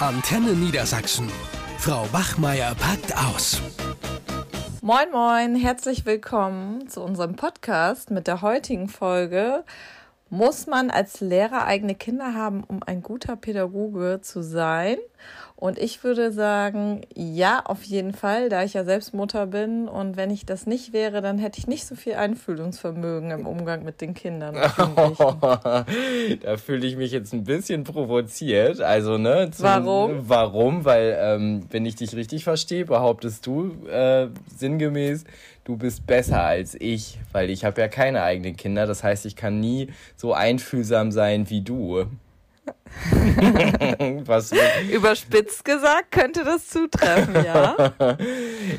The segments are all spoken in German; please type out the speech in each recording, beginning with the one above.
Antenne Niedersachsen. Frau Bachmeier packt aus. Moin, moin, herzlich willkommen zu unserem Podcast mit der heutigen Folge. Muss man als Lehrer eigene Kinder haben, um ein guter Pädagoge zu sein? Und ich würde sagen, ja, auf jeden Fall, da ich ja selbst Mutter bin. Und wenn ich das nicht wäre, dann hätte ich nicht so viel Einfühlungsvermögen im Umgang mit den Kindern. da fühle ich mich jetzt ein bisschen provoziert. Also, ne? Zum, warum? Warum? Weil, ähm, wenn ich dich richtig verstehe, behauptest du äh, sinngemäß, du bist besser als ich, weil ich habe ja keine eigenen Kinder. Das heißt, ich kann nie so einfühlsam sein wie du. Was? Überspitzt gesagt könnte das zutreffen, ja.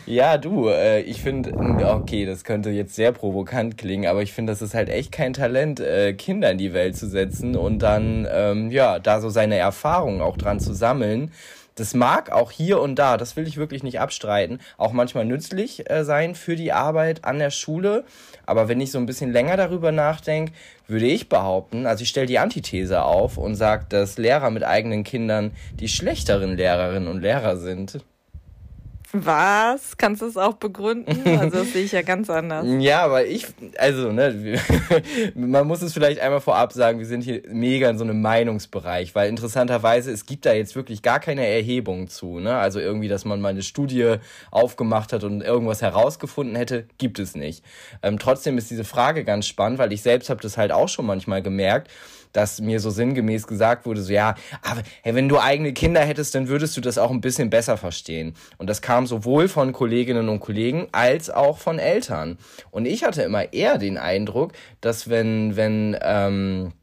ja, du, äh, ich finde, okay, das könnte jetzt sehr provokant klingen, aber ich finde, das ist halt echt kein Talent, äh, Kinder in die Welt zu setzen und dann, ähm, ja, da so seine Erfahrungen auch dran zu sammeln das mag auch hier und da, das will ich wirklich nicht abstreiten, auch manchmal nützlich äh, sein für die Arbeit an der Schule. Aber wenn ich so ein bisschen länger darüber nachdenke, würde ich behaupten, also ich stelle die Antithese auf und sage, dass Lehrer mit eigenen Kindern die schlechteren Lehrerinnen und Lehrer sind. Was? Kannst du es auch begründen? Also das sehe ich ja ganz anders. ja, aber ich, also, ne, man muss es vielleicht einmal vorab sagen, wir sind hier mega in so einem Meinungsbereich, weil interessanterweise, es gibt da jetzt wirklich gar keine Erhebung zu, ne? Also irgendwie, dass man mal eine Studie aufgemacht hat und irgendwas herausgefunden hätte, gibt es nicht. Ähm, trotzdem ist diese Frage ganz spannend, weil ich selbst habe das halt auch schon manchmal gemerkt dass mir so sinngemäß gesagt wurde, so ja, aber hey, wenn du eigene Kinder hättest, dann würdest du das auch ein bisschen besser verstehen. Und das kam sowohl von Kolleginnen und Kollegen als auch von Eltern. Und ich hatte immer eher den Eindruck, dass wenn, wenn, ähm,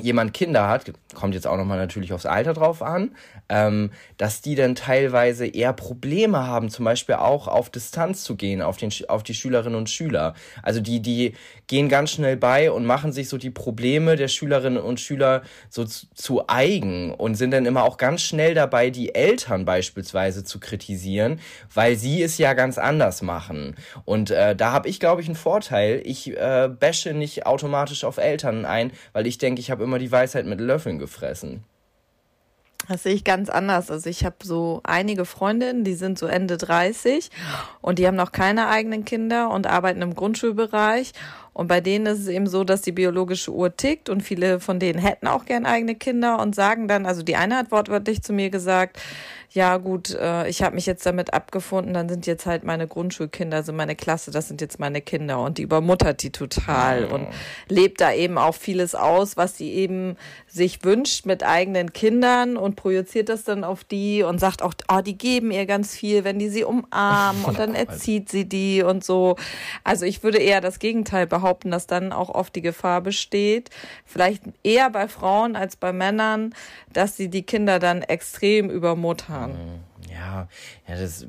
jemand Kinder hat, kommt jetzt auch nochmal natürlich aufs Alter drauf an, ähm, dass die dann teilweise eher Probleme haben, zum Beispiel auch auf Distanz zu gehen, auf, den, auf die Schülerinnen und Schüler. Also die, die gehen ganz schnell bei und machen sich so die Probleme der Schülerinnen und Schüler so zu, zu eigen und sind dann immer auch ganz schnell dabei, die Eltern beispielsweise zu kritisieren, weil sie es ja ganz anders machen. Und äh, da habe ich, glaube ich, einen Vorteil. Ich äh, bashe nicht automatisch auf Eltern ein, weil ich denke, ich habe immer die Weisheit mit Löffeln gefressen. Das sehe ich ganz anders. Also ich habe so einige Freundinnen, die sind so Ende 30 und die haben noch keine eigenen Kinder und arbeiten im Grundschulbereich. Und bei denen ist es eben so, dass die biologische Uhr tickt und viele von denen hätten auch gern eigene Kinder und sagen dann, also die eine hat wortwörtlich zu mir gesagt, ja gut, äh, ich habe mich jetzt damit abgefunden, dann sind jetzt halt meine Grundschulkinder, also meine Klasse, das sind jetzt meine Kinder und die übermuttert die total oh. und lebt da eben auch vieles aus, was sie eben sich wünscht mit eigenen Kindern und projiziert das dann auf die und sagt auch, oh, die geben ihr ganz viel, wenn die sie umarmen und dann erzieht sie die und so. Also ich würde eher das Gegenteil behaupten, dass dann auch oft die Gefahr besteht, vielleicht eher bei Frauen als bei Männern, dass sie die Kinder dann extrem übermuttern. Mhm. Ja, ja, das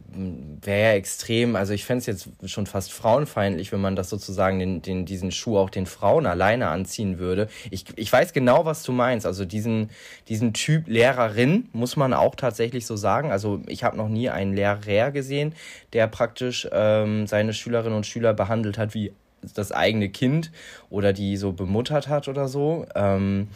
wäre ja extrem. Also ich fände es jetzt schon fast frauenfeindlich, wenn man das sozusagen den, den, diesen Schuh auch den Frauen alleine anziehen würde. Ich, ich weiß genau, was du meinst. Also diesen, diesen Typ Lehrerin muss man auch tatsächlich so sagen. Also ich habe noch nie einen Lehrer gesehen, der praktisch ähm, seine Schülerinnen und Schüler behandelt hat wie das eigene Kind oder die so bemuttert hat oder so. Ähm,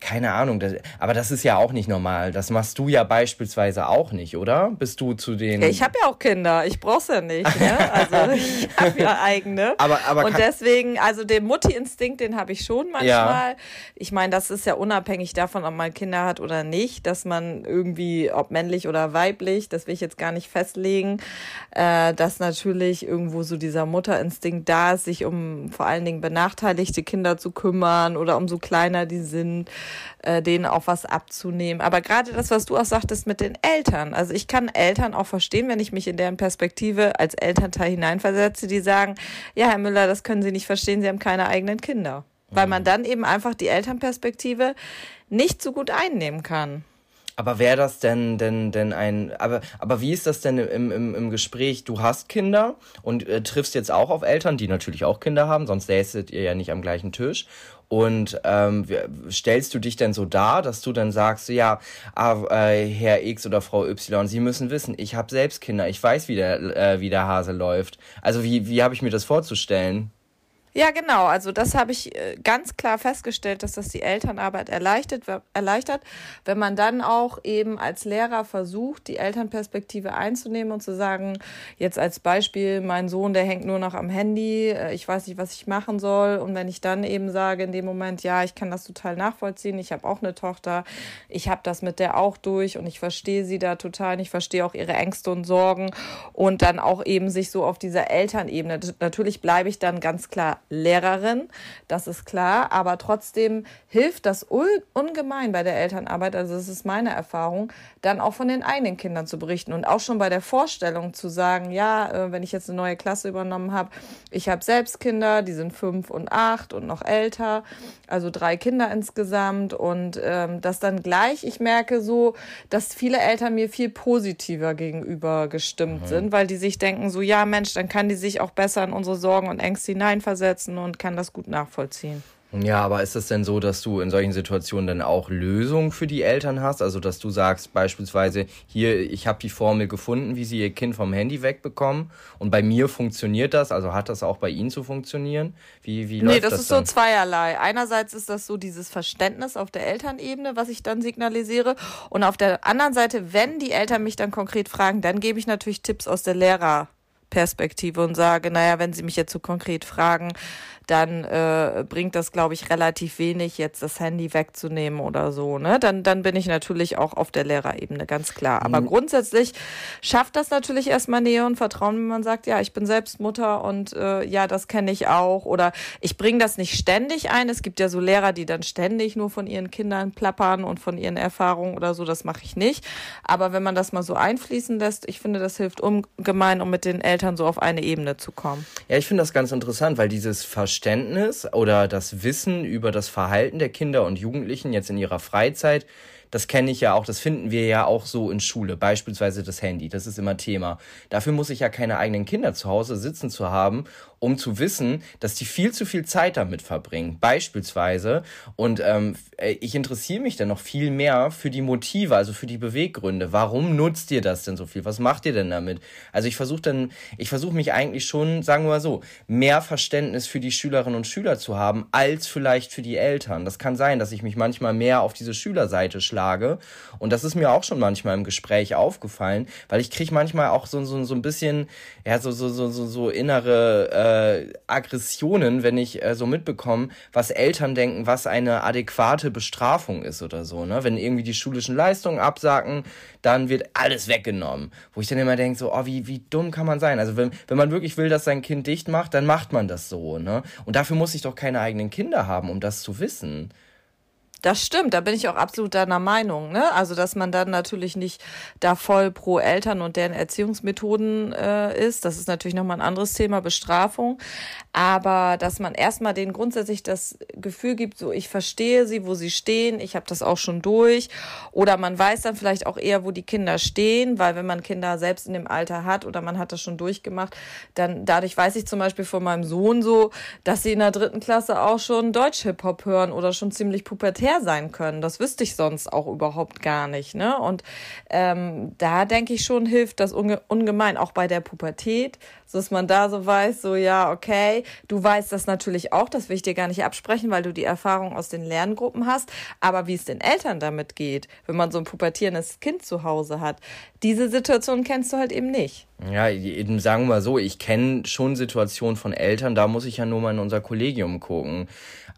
keine Ahnung, das, aber das ist ja auch nicht normal. Das machst du ja beispielsweise auch nicht, oder? Bist du zu den. Ich habe ja auch Kinder, ich brauch's ja nicht. Ne? Also ich habe ja eigene. Aber, aber Und deswegen, also den Mutti-Instinkt, den habe ich schon manchmal. Ja. Ich meine, das ist ja unabhängig davon, ob man Kinder hat oder nicht, dass man irgendwie, ob männlich oder weiblich, das will ich jetzt gar nicht festlegen, äh, dass natürlich irgendwo so dieser Mutterinstinkt da ist, sich um vor allen Dingen benachteiligte Kinder zu kümmern oder umso kleiner die sind äh, denen auch was abzunehmen. Aber gerade das, was du auch sagtest mit den Eltern. Also ich kann Eltern auch verstehen, wenn ich mich in deren Perspektive als Elternteil hineinversetze, die sagen, ja, Herr Müller, das können Sie nicht verstehen, Sie haben keine eigenen Kinder. Weil man mhm. dann eben einfach die Elternperspektive nicht so gut einnehmen kann. Aber wäre das denn, denn, denn ein, aber, aber wie ist das denn im, im, im Gespräch? Du hast Kinder und äh, triffst jetzt auch auf Eltern, die natürlich auch Kinder haben, sonst säßet ihr ja nicht am gleichen Tisch. Und ähm, stellst du dich denn so dar, dass du dann sagst, ja, ah, äh, Herr X oder Frau Y, Sie müssen wissen, ich habe selbst Kinder, ich weiß, wie der, äh, wie der Hase läuft. Also wie, wie habe ich mir das vorzustellen? Ja, genau. Also das habe ich äh, ganz klar festgestellt, dass das die Elternarbeit erleichtert, erleichtert, wenn man dann auch eben als Lehrer versucht, die Elternperspektive einzunehmen und zu sagen, jetzt als Beispiel, mein Sohn, der hängt nur noch am Handy, äh, ich weiß nicht, was ich machen soll. Und wenn ich dann eben sage in dem Moment, ja, ich kann das total nachvollziehen, ich habe auch eine Tochter, ich habe das mit der auch durch und ich verstehe sie da total, ich verstehe auch ihre Ängste und Sorgen und dann auch eben sich so auf dieser Elternebene. Natürlich bleibe ich dann ganz klar Lehrerin, das ist klar, aber trotzdem hilft das ungemein bei der Elternarbeit, also das ist meine Erfahrung, dann auch von den eigenen Kindern zu berichten und auch schon bei der Vorstellung zu sagen, ja, äh, wenn ich jetzt eine neue Klasse übernommen habe, ich habe selbst Kinder, die sind fünf und acht und noch älter, also drei Kinder insgesamt. Und ähm, das dann gleich, ich merke so, dass viele Eltern mir viel positiver gegenüber gestimmt mhm. sind, weil die sich denken so, ja Mensch, dann kann die sich auch besser in unsere Sorgen und Ängste hineinversetzen umsetzen und kann das gut nachvollziehen. Ja, aber ist es denn so, dass du in solchen Situationen dann auch Lösungen für die Eltern hast? Also, dass du sagst beispielsweise, hier, ich habe die Formel gefunden, wie sie ihr Kind vom Handy wegbekommen und bei mir funktioniert das, also hat das auch bei ihnen zu funktionieren? Wie, wie läuft nee, das, das ist dann? so zweierlei. Einerseits ist das so dieses Verständnis auf der Elternebene, was ich dann signalisiere und auf der anderen Seite, wenn die Eltern mich dann konkret fragen, dann gebe ich natürlich Tipps aus der Lehrer Perspektive und sage, naja, wenn Sie mich jetzt so konkret fragen, dann äh, bringt das, glaube ich, relativ wenig, jetzt das Handy wegzunehmen oder so. Ne? Dann, dann bin ich natürlich auch auf der Lehrerebene, ganz klar. Aber mhm. grundsätzlich schafft das natürlich erstmal Nähe und Vertrauen, wenn man sagt, ja, ich bin selbst Mutter und äh, ja, das kenne ich auch. Oder ich bringe das nicht ständig ein. Es gibt ja so Lehrer, die dann ständig nur von ihren Kindern plappern und von ihren Erfahrungen oder so. Das mache ich nicht. Aber wenn man das mal so einfließen lässt, ich finde, das hilft ungemein, um mit den Eltern so auf eine Ebene zu kommen. Ja, ich finde das ganz interessant, weil dieses Verständnis Verständnis oder das Wissen über das Verhalten der Kinder und Jugendlichen jetzt in ihrer Freizeit das kenne ich ja auch, das finden wir ja auch so in Schule, beispielsweise das Handy, das ist immer Thema. Dafür muss ich ja keine eigenen Kinder zu Hause sitzen zu haben, um zu wissen, dass die viel zu viel Zeit damit verbringen, beispielsweise. Und ähm, äh, ich interessiere mich dann noch viel mehr für die Motive, also für die Beweggründe. Warum nutzt ihr das denn so viel? Was macht ihr denn damit? Also ich versuche dann, ich versuche mich eigentlich schon, sagen wir mal so, mehr Verständnis für die Schülerinnen und Schüler zu haben, als vielleicht für die Eltern. Das kann sein, dass ich mich manchmal mehr auf diese Schülerseite schlage. Und das ist mir auch schon manchmal im Gespräch aufgefallen, weil ich kriege manchmal auch so, so, so ein bisschen, ja, so, so, so, so, so innere äh, Aggressionen, wenn ich äh, so mitbekomme, was Eltern denken, was eine adäquate Bestrafung ist oder so. Ne? Wenn irgendwie die schulischen Leistungen absagen, dann wird alles weggenommen. Wo ich dann immer denke, so, oh, wie, wie dumm kann man sein? Also wenn, wenn man wirklich will, dass sein Kind dicht macht, dann macht man das so. Ne? Und dafür muss ich doch keine eigenen Kinder haben, um das zu wissen. Das stimmt, da bin ich auch absolut deiner Meinung. Ne? Also, dass man dann natürlich nicht da voll pro Eltern und deren Erziehungsmethoden äh, ist. Das ist natürlich nochmal ein anderes Thema, Bestrafung. Aber dass man erstmal denen grundsätzlich das Gefühl gibt, so ich verstehe sie, wo sie stehen, ich habe das auch schon durch. Oder man weiß dann vielleicht auch eher, wo die Kinder stehen, weil wenn man Kinder selbst in dem Alter hat oder man hat das schon durchgemacht, dann dadurch weiß ich zum Beispiel von meinem Sohn so, dass sie in der dritten Klasse auch schon Deutsch-Hip-Hop hören oder schon ziemlich pubertär sein können. Das wüsste ich sonst auch überhaupt gar nicht. Ne? Und ähm, da denke ich schon, hilft das unge ungemein, auch bei der Pubertät, dass man da so weiß, so ja, okay, du weißt das natürlich auch, das will ich dir gar nicht absprechen, weil du die Erfahrung aus den Lerngruppen hast, aber wie es den Eltern damit geht, wenn man so ein pubertierendes Kind zu Hause hat, diese Situation kennst du halt eben nicht. Ja, eben sagen wir mal so, ich kenne schon Situationen von Eltern, da muss ich ja nur mal in unser Kollegium gucken.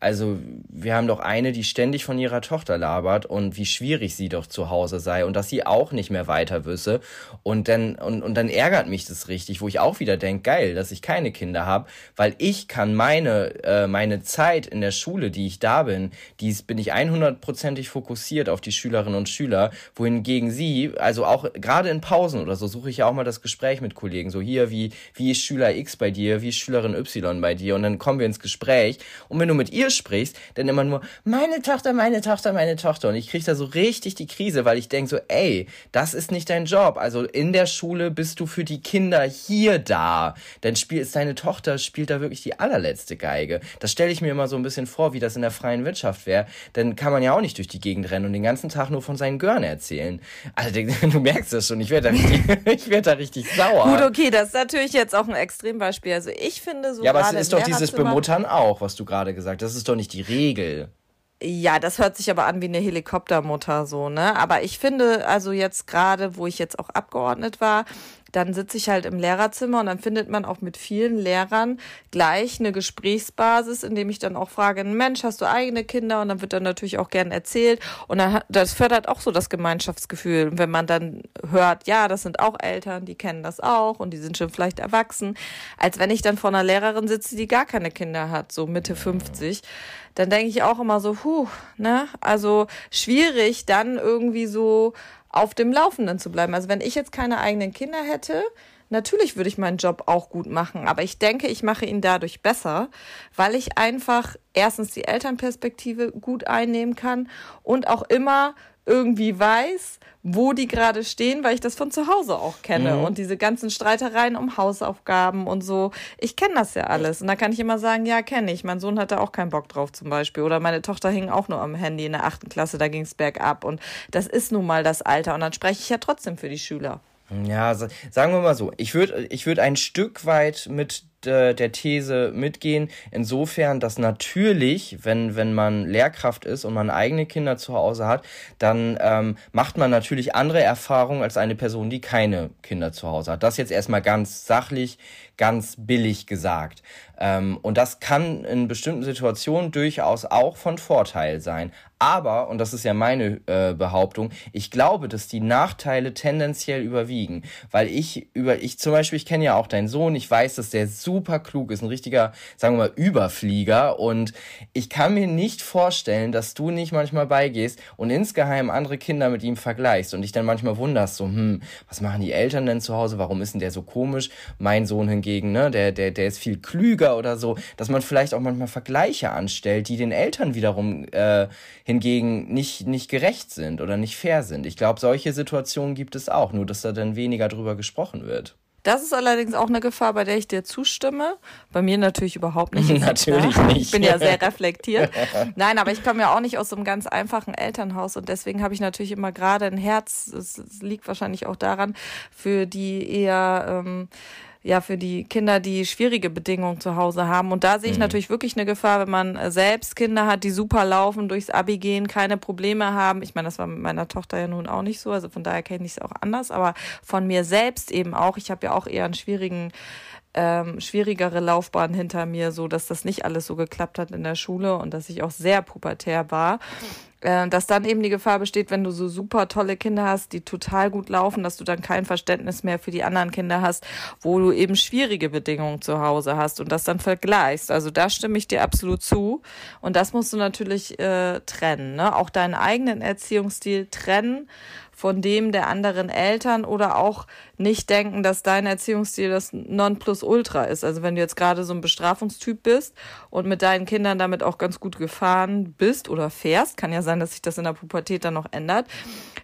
Also wir haben doch eine, die ständig von ihrer Tochter labert und wie schwierig sie doch zu Hause sei und dass sie auch nicht mehr weiter wüsse. Und dann, und, und dann ärgert mich das richtig, wo ich auch wieder denke, geil, dass ich keine Kinder habe, weil ich kann meine, äh, meine Zeit in der Schule, die ich da bin, dies bin ich 100%ig fokussiert auf die Schülerinnen und Schüler, wohingegen sie, also auch gerade in Pausen oder so, suche ich ja auch mal das Gespräch mit Kollegen. So hier, wie, wie ist Schüler X bei dir, wie ist Schülerin Y bei dir? Und dann kommen wir ins Gespräch. Und wenn du mit ihr ihr sprichst, dann immer nur, meine Tochter, meine Tochter, meine Tochter. Und ich kriege da so richtig die Krise, weil ich denke so, ey, das ist nicht dein Job. Also in der Schule bist du für die Kinder hier da. Dann spielt deine Tochter, spielt da wirklich die allerletzte Geige. Das stelle ich mir immer so ein bisschen vor, wie das in der freien Wirtschaft wäre. Dann kann man ja auch nicht durch die Gegend rennen und den ganzen Tag nur von seinen Görn erzählen. Also du merkst das schon, ich werde da richtig, ich werde da richtig sauer. Gut, okay, das ist natürlich jetzt auch ein Extrembeispiel. Also ich finde so. Ja, aber es ist doch dieses Bemuttern auch, was du gerade gesagt hast. Ist doch nicht die Regel. Ja, das hört sich aber an wie eine Helikoptermutter so, ne? Aber ich finde, also jetzt gerade, wo ich jetzt auch abgeordnet war, dann sitze ich halt im Lehrerzimmer und dann findet man auch mit vielen Lehrern gleich eine Gesprächsbasis, indem ich dann auch frage, Mensch, hast du eigene Kinder? Und dann wird dann natürlich auch gern erzählt. Und dann, das fördert auch so das Gemeinschaftsgefühl. Und wenn man dann hört, ja, das sind auch Eltern, die kennen das auch und die sind schon vielleicht erwachsen, als wenn ich dann vor einer Lehrerin sitze, die gar keine Kinder hat, so Mitte 50 dann denke ich auch immer so, puh, ne? Also schwierig, dann irgendwie so auf dem Laufenden zu bleiben. Also wenn ich jetzt keine eigenen Kinder hätte, natürlich würde ich meinen Job auch gut machen, aber ich denke, ich mache ihn dadurch besser, weil ich einfach erstens die Elternperspektive gut einnehmen kann und auch immer irgendwie weiß, wo die gerade stehen, weil ich das von zu Hause auch kenne. Mhm. Und diese ganzen Streitereien um Hausaufgaben und so. Ich kenne das ja alles. Und da kann ich immer sagen, ja, kenne ich. Mein Sohn hatte auch keinen Bock drauf zum Beispiel. Oder meine Tochter hing auch nur am Handy in der achten Klasse, da ging es bergab. Und das ist nun mal das Alter. Und dann spreche ich ja trotzdem für die Schüler. Ja, sagen wir mal so. Ich würde ich würd ein Stück weit mit äh, der These mitgehen, insofern, dass natürlich, wenn, wenn man Lehrkraft ist und man eigene Kinder zu Hause hat, dann ähm, macht man natürlich andere Erfahrungen als eine Person, die keine Kinder zu Hause hat. Das jetzt erstmal ganz sachlich, ganz billig gesagt. Ähm, und das kann in bestimmten Situationen durchaus auch von Vorteil sein. Aber, und das ist ja meine äh, Behauptung, ich glaube, dass die Nachteile tendenziell überwiegen. Weil ich über, ich zum Beispiel, ich kenne ja auch deinen Sohn, ich weiß, dass der super klug ist, ein richtiger, sagen wir mal, Überflieger. Und ich kann mir nicht vorstellen, dass du nicht manchmal beigehst und insgeheim andere Kinder mit ihm vergleichst und dich dann manchmal wunderst, so, hm, was machen die Eltern denn zu Hause? Warum ist denn der so komisch? Mein Sohn hingegen, ne, der, der, der ist viel klüger oder so, dass man vielleicht auch manchmal Vergleiche anstellt, die den Eltern wiederum äh, hingegen nicht, nicht gerecht sind oder nicht fair sind. Ich glaube, solche Situationen gibt es auch, nur dass da dann weniger drüber gesprochen wird. Das ist allerdings auch eine Gefahr, bei der ich dir zustimme. Bei mir natürlich überhaupt nicht. natürlich klar. nicht. Ich bin ja sehr reflektiert. Nein, aber ich komme ja auch nicht aus so einem ganz einfachen Elternhaus und deswegen habe ich natürlich immer gerade ein Herz. Es liegt wahrscheinlich auch daran, für die eher ähm, ja für die Kinder, die schwierige Bedingungen zu Hause haben. Und da sehe ich mhm. natürlich wirklich eine Gefahr, wenn man äh, selbst Kinder hat, die super laufen, durchs Abi gehen, keine Probleme haben. Ich meine, das war mit meiner Tochter ja nun auch nicht so, also von daher kenne ich es auch anders, aber von mir selbst eben auch. Ich habe ja auch eher einen schwierigen ähm, schwierigere Laufbahn hinter mir, so dass das nicht alles so geklappt hat in der Schule und dass ich auch sehr pubertär war. Äh, dass dann eben die Gefahr besteht, wenn du so super tolle Kinder hast, die total gut laufen, dass du dann kein Verständnis mehr für die anderen Kinder hast, wo du eben schwierige Bedingungen zu Hause hast und das dann vergleichst. Also da stimme ich dir absolut zu. Und das musst du natürlich äh, trennen. Ne? Auch deinen eigenen Erziehungsstil trennen von dem der anderen Eltern oder auch nicht denken, dass dein Erziehungsstil das Nonplusultra ist. Also wenn du jetzt gerade so ein Bestrafungstyp bist und mit deinen Kindern damit auch ganz gut gefahren bist oder fährst, kann ja sein, dass sich das in der Pubertät dann noch ändert,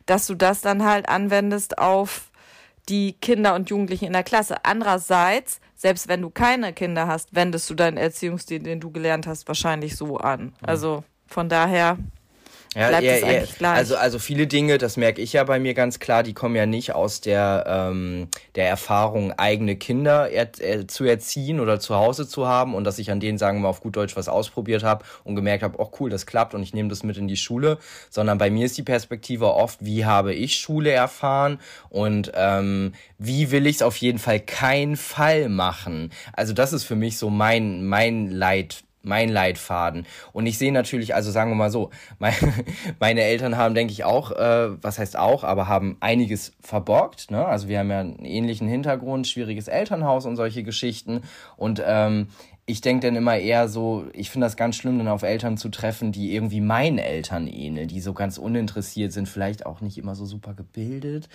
dass du das dann halt anwendest auf die Kinder und Jugendlichen in der Klasse. Andererseits, selbst wenn du keine Kinder hast, wendest du deinen Erziehungsstil, den du gelernt hast, wahrscheinlich so an. Also von daher ja, bleibt ja, es eigentlich ja. gleich. Also, also viele Dinge, das merke ich ja bei mir ganz klar, die kommen ja nicht aus der, ähm, der Erfahrung, eigene Kinder er, er, zu erziehen oder zu Hause zu haben und dass ich an denen, sagen wir mal, auf gut Deutsch was ausprobiert habe und gemerkt habe, oh cool, das klappt und ich nehme das mit in die Schule, sondern bei mir ist die Perspektive oft, wie habe ich Schule erfahren und ähm, wie will ich es auf jeden Fall kein Fall machen. Also das ist für mich so mein, mein Leit mein Leitfaden. Und ich sehe natürlich, also sagen wir mal so, meine, meine Eltern haben, denke ich, auch, äh, was heißt auch, aber haben einiges verborgt. Ne? Also wir haben ja einen ähnlichen Hintergrund, schwieriges Elternhaus und solche Geschichten. Und ähm, ich denke dann immer eher so, ich finde das ganz schlimm, dann auf Eltern zu treffen, die irgendwie meinen Eltern ähneln, die so ganz uninteressiert sind, vielleicht auch nicht immer so super gebildet,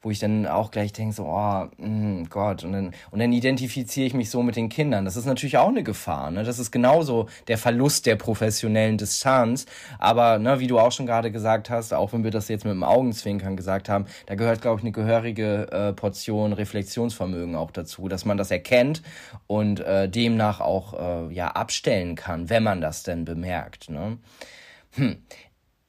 wo ich dann auch gleich denke, so, oh mh, Gott, und dann, und dann identifiziere ich mich so mit den Kindern. Das ist natürlich auch eine Gefahr, ne? Das ist genauso der Verlust der professionellen Distanz. Aber, ne, wie du auch schon gerade gesagt hast, auch wenn wir das jetzt mit dem Augenzwinkern gesagt haben, da gehört, glaube ich, eine gehörige äh, Portion Reflexionsvermögen auch dazu, dass man das erkennt und äh, demnach auch äh, ja abstellen kann, wenn man das denn bemerkt. Ne? Hm.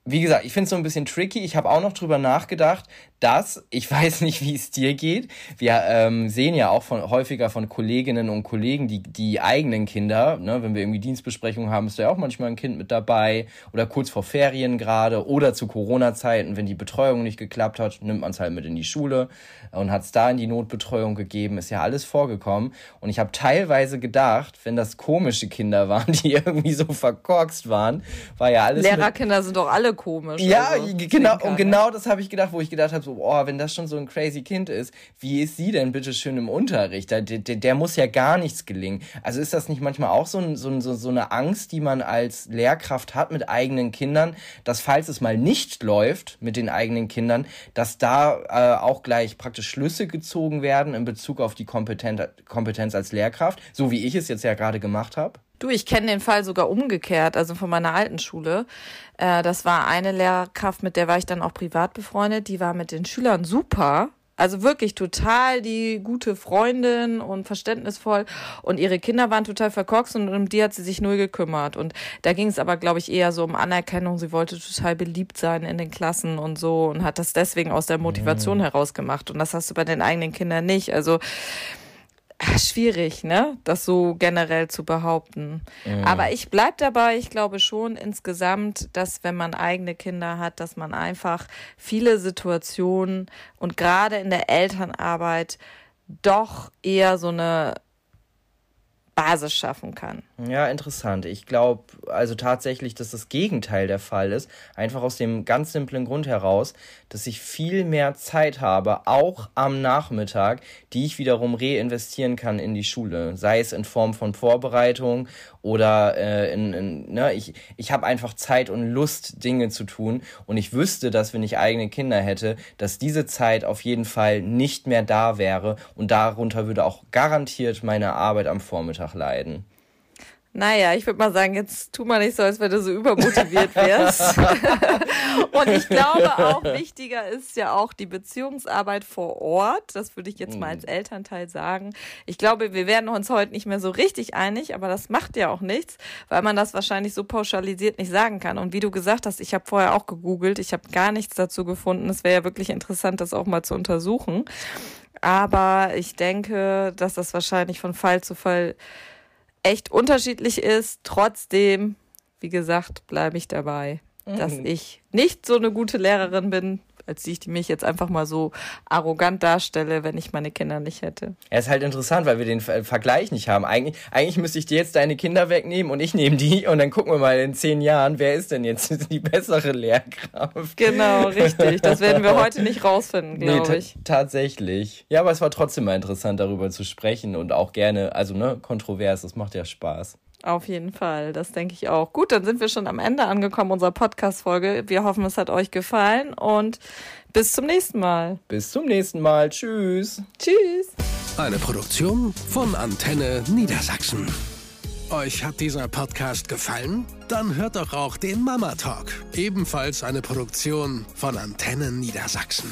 Wie gesagt, ich finde es so ein bisschen tricky. Ich habe auch noch drüber nachgedacht, dass, ich weiß nicht, wie es dir geht. Wir ähm, sehen ja auch von, häufiger von Kolleginnen und Kollegen, die, die eigenen Kinder, ne, wenn wir irgendwie Dienstbesprechungen haben, ist ja auch manchmal ein Kind mit dabei oder kurz vor Ferien gerade oder zu Corona-Zeiten, wenn die Betreuung nicht geklappt hat, nimmt man es halt mit in die Schule und hat es da in die Notbetreuung gegeben. Ist ja alles vorgekommen. Und ich habe teilweise gedacht, wenn das komische Kinder waren, die irgendwie so verkorkst waren, war ja alles. Lehrerkinder sind doch alle komisch. Ja, also, genau, und genau das habe ich gedacht, wo ich gedacht habe, so, oh, wenn das schon so ein crazy Kind ist, wie ist sie denn bitte schön im Unterricht? Der, der, der muss ja gar nichts gelingen. Also ist das nicht manchmal auch so, ein, so, so, so eine Angst, die man als Lehrkraft hat mit eigenen Kindern, dass falls es mal nicht läuft mit den eigenen Kindern, dass da äh, auch gleich praktisch Schlüsse gezogen werden in Bezug auf die Kompetenz, Kompetenz als Lehrkraft, so wie ich es jetzt ja gerade gemacht habe? Du, ich kenne den Fall sogar umgekehrt, also von meiner alten Schule. Äh, das war eine Lehrkraft, mit der war ich dann auch privat befreundet. Die war mit den Schülern super. Also wirklich total die gute Freundin und verständnisvoll. Und ihre Kinder waren total verkorkst und um die hat sie sich null gekümmert. Und da ging es aber, glaube ich, eher so um Anerkennung. Sie wollte total beliebt sein in den Klassen und so und hat das deswegen aus der Motivation mhm. heraus gemacht. Und das hast du bei den eigenen Kindern nicht. Also schwierig, ne? Das so generell zu behaupten. Mhm. Aber ich bleib dabei, ich glaube schon insgesamt, dass wenn man eigene Kinder hat, dass man einfach viele Situationen und gerade in der Elternarbeit doch eher so eine Basis schaffen kann. Ja, interessant. Ich glaube also tatsächlich, dass das Gegenteil der Fall ist. Einfach aus dem ganz simplen Grund heraus, dass ich viel mehr Zeit habe, auch am Nachmittag, die ich wiederum reinvestieren kann in die Schule. Sei es in Form von Vorbereitung oder äh, in, in, ne, ich, ich habe einfach Zeit und Lust, Dinge zu tun. Und ich wüsste, dass wenn ich eigene Kinder hätte, dass diese Zeit auf jeden Fall nicht mehr da wäre. Und darunter würde auch garantiert meine Arbeit am Vormittag leiden. Naja, ich würde mal sagen, jetzt tu mal nicht so, als wenn du so übermotiviert wärst. und ich glaube auch, wichtiger ist ja auch die Beziehungsarbeit vor Ort. Das würde ich jetzt mal als mhm. Elternteil sagen. Ich glaube, wir werden uns heute nicht mehr so richtig einig, aber das macht ja auch nichts, weil man das wahrscheinlich so pauschalisiert nicht sagen kann. Und wie du gesagt hast, ich habe vorher auch gegoogelt, ich habe gar nichts dazu gefunden. Es wäre ja wirklich interessant, das auch mal zu untersuchen. Aber ich denke, dass das wahrscheinlich von Fall zu Fall echt unterschiedlich ist. Trotzdem, wie gesagt, bleibe ich dabei, mhm. dass ich nicht so eine gute Lehrerin bin, als ich mich jetzt einfach mal so arrogant darstelle, wenn ich meine Kinder nicht hätte. Er ist halt interessant, weil wir den Vergleich nicht haben. Eigentlich, eigentlich müsste ich dir jetzt deine Kinder wegnehmen und ich nehme die und dann gucken wir mal in zehn Jahren, wer ist denn jetzt die bessere Lehrkraft. Genau, richtig. Das werden wir heute nicht rausfinden, glaube nee, ich. Tatsächlich. Ja, aber es war trotzdem mal interessant, darüber zu sprechen und auch gerne, also ne, kontrovers, das macht ja Spaß. Auf jeden Fall, das denke ich auch. Gut, dann sind wir schon am Ende angekommen unserer Podcast-Folge. Wir hoffen, es hat euch gefallen und bis zum nächsten Mal. Bis zum nächsten Mal. Tschüss. Tschüss. Eine Produktion von Antenne Niedersachsen. Euch hat dieser Podcast gefallen? Dann hört doch auch den Mama Talk, ebenfalls eine Produktion von Antenne Niedersachsen.